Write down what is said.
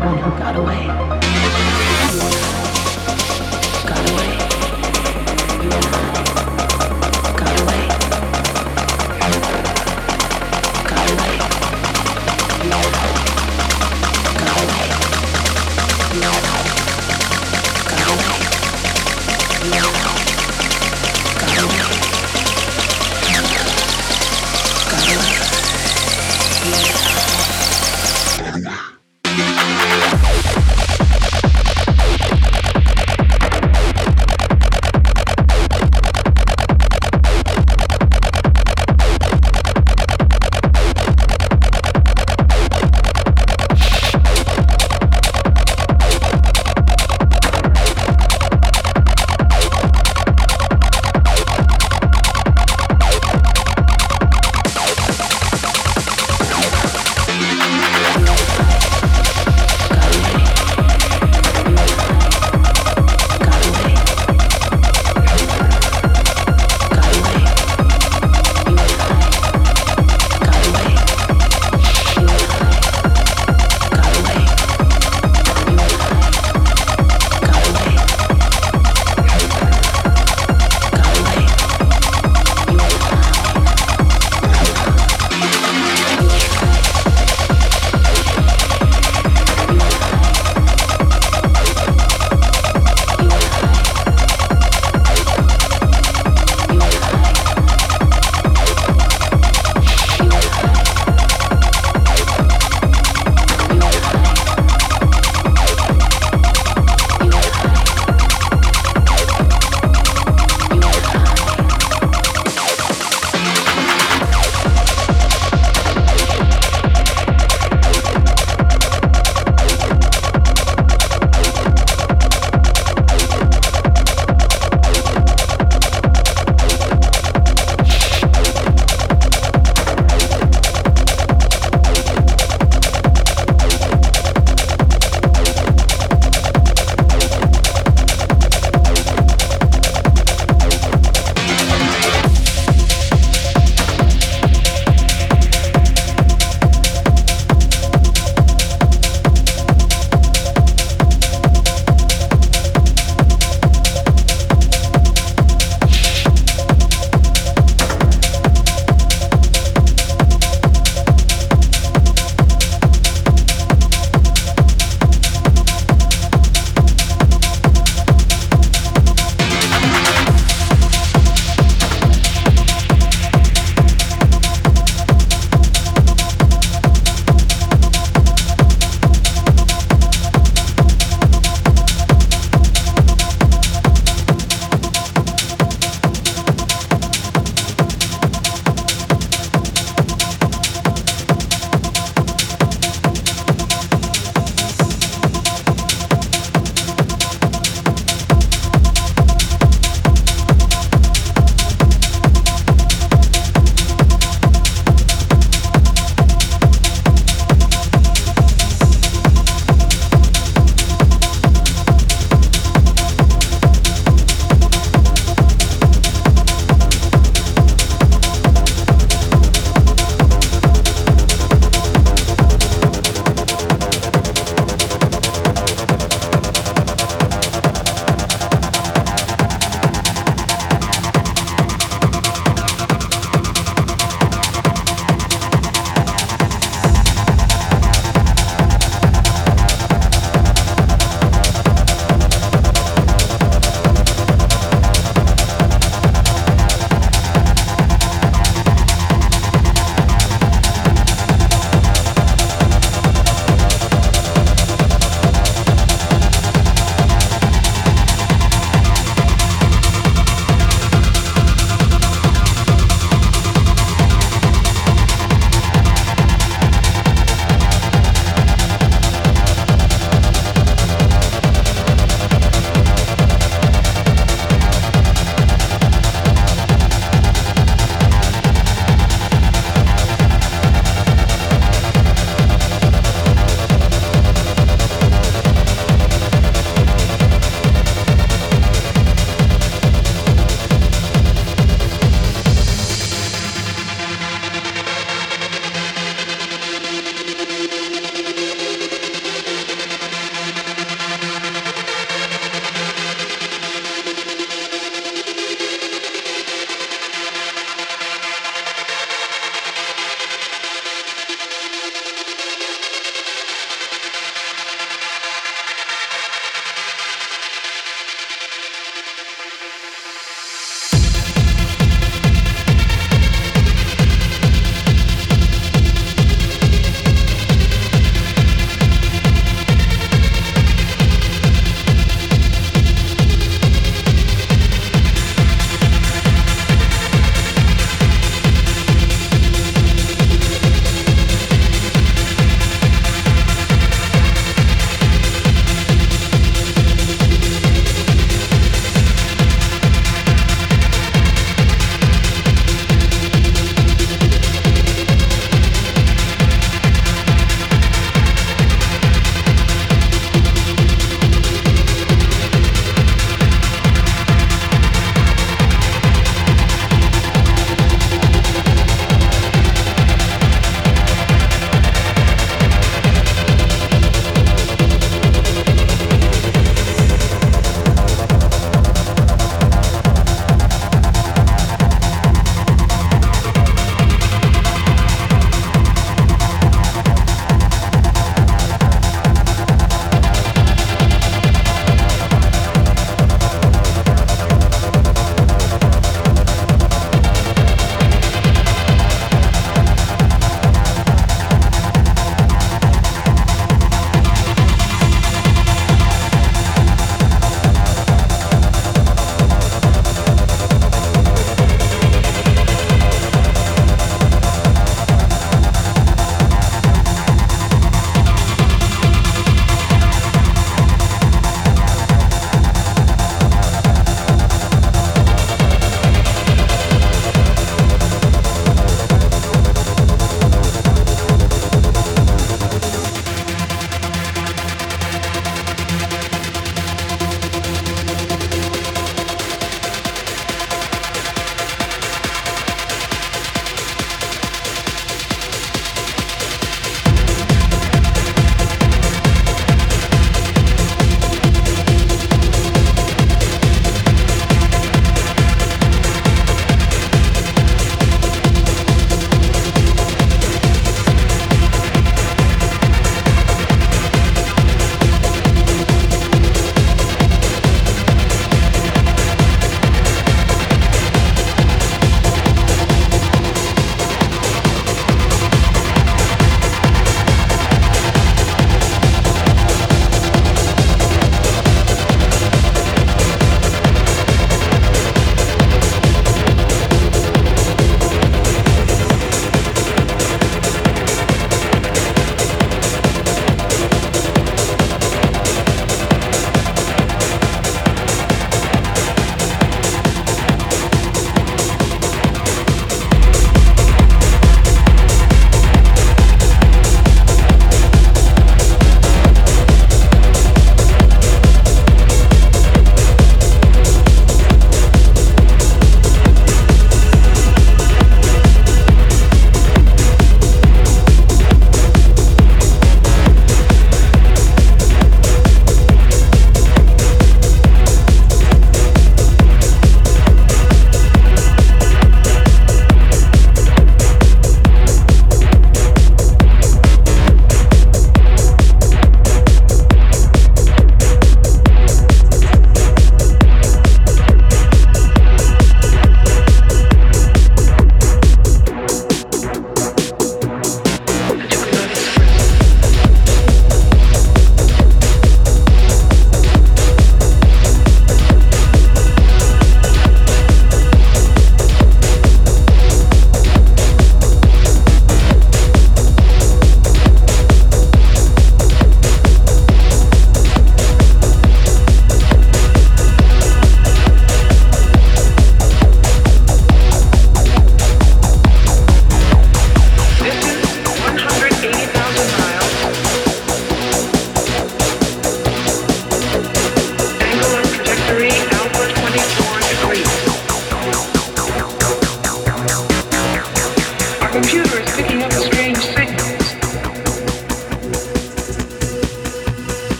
one who got away.